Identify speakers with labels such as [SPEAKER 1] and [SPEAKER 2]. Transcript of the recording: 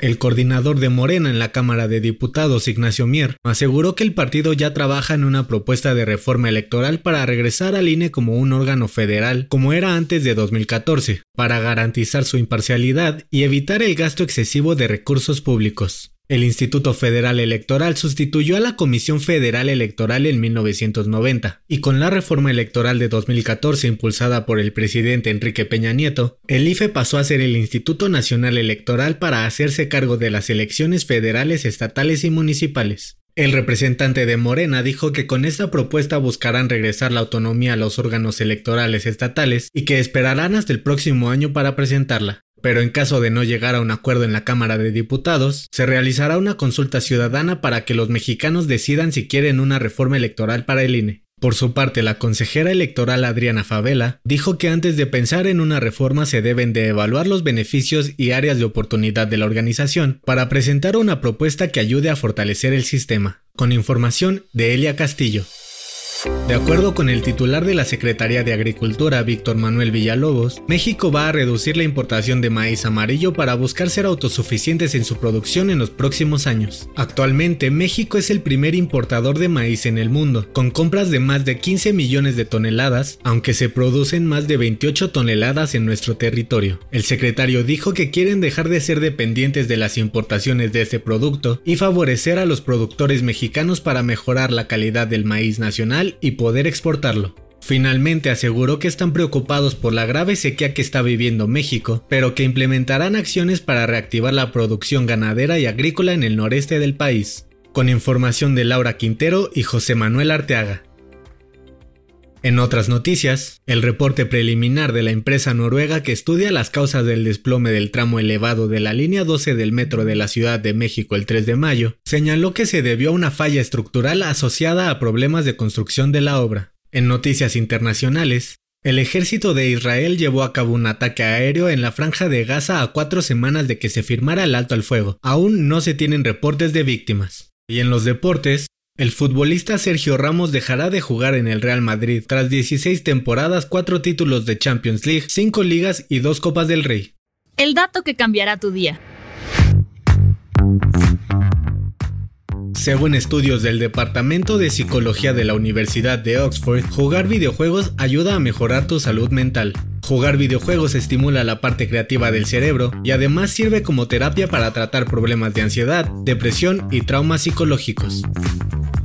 [SPEAKER 1] El coordinador de Morena en la Cámara de Diputados, Ignacio Mier, aseguró que el partido ya trabaja en una propuesta de reforma electoral para regresar al INE como un órgano federal, como era antes de 2014, para garantizar su imparcialidad y evitar el gasto excesivo de recursos públicos. El Instituto Federal Electoral sustituyó a la Comisión Federal Electoral en 1990, y con la reforma electoral de 2014 impulsada por el presidente Enrique Peña Nieto, el IFE pasó a ser el Instituto Nacional Electoral para hacerse cargo de las elecciones federales, estatales y municipales. El representante de Morena dijo que con esta propuesta buscarán regresar la autonomía a los órganos electorales estatales y que esperarán hasta el próximo año para presentarla. Pero en caso de no llegar a un acuerdo en la Cámara de Diputados, se realizará una consulta ciudadana para que los mexicanos decidan si quieren una reforma electoral para el INE. Por su parte, la consejera electoral Adriana Favela dijo que antes de pensar en una reforma se deben de evaluar los beneficios y áreas de oportunidad de la organización para presentar una propuesta que ayude a fortalecer el sistema. Con información de Elia Castillo. De acuerdo con el titular de la Secretaría de Agricultura, Víctor Manuel Villalobos, México va a reducir la importación de maíz amarillo para buscar ser autosuficientes en su producción en los próximos años. Actualmente, México es el primer importador de maíz en el mundo, con compras de más de 15 millones de toneladas, aunque se producen más de 28 toneladas en nuestro territorio. El secretario dijo que quieren dejar de ser dependientes de las importaciones de este producto y favorecer a los productores mexicanos para mejorar la calidad del maíz nacional y poder exportarlo. Finalmente aseguró que están preocupados por la grave sequía que está viviendo México, pero que implementarán acciones para reactivar la producción ganadera y agrícola en el noreste del país. Con información de Laura Quintero y José Manuel Arteaga. En otras noticias, el reporte preliminar de la empresa noruega que estudia las causas del desplome del tramo elevado de la línea 12 del metro de la Ciudad de México el 3 de mayo señaló que se debió a una falla estructural asociada a problemas de construcción de la obra. En noticias internacionales, el ejército de Israel llevó a cabo un ataque aéreo en la franja de Gaza a cuatro semanas de que se firmara el alto al fuego. Aún no se tienen reportes de víctimas. Y en los deportes, el futbolista Sergio Ramos dejará de jugar en el Real Madrid tras 16 temporadas, 4 títulos de Champions League, 5 ligas y 2 Copas del Rey.
[SPEAKER 2] El dato que cambiará tu día.
[SPEAKER 1] Según estudios del Departamento de Psicología de la Universidad de Oxford, jugar videojuegos ayuda a mejorar tu salud mental. Jugar videojuegos estimula la parte creativa del cerebro y además sirve como terapia para tratar problemas de ansiedad, depresión y traumas psicológicos.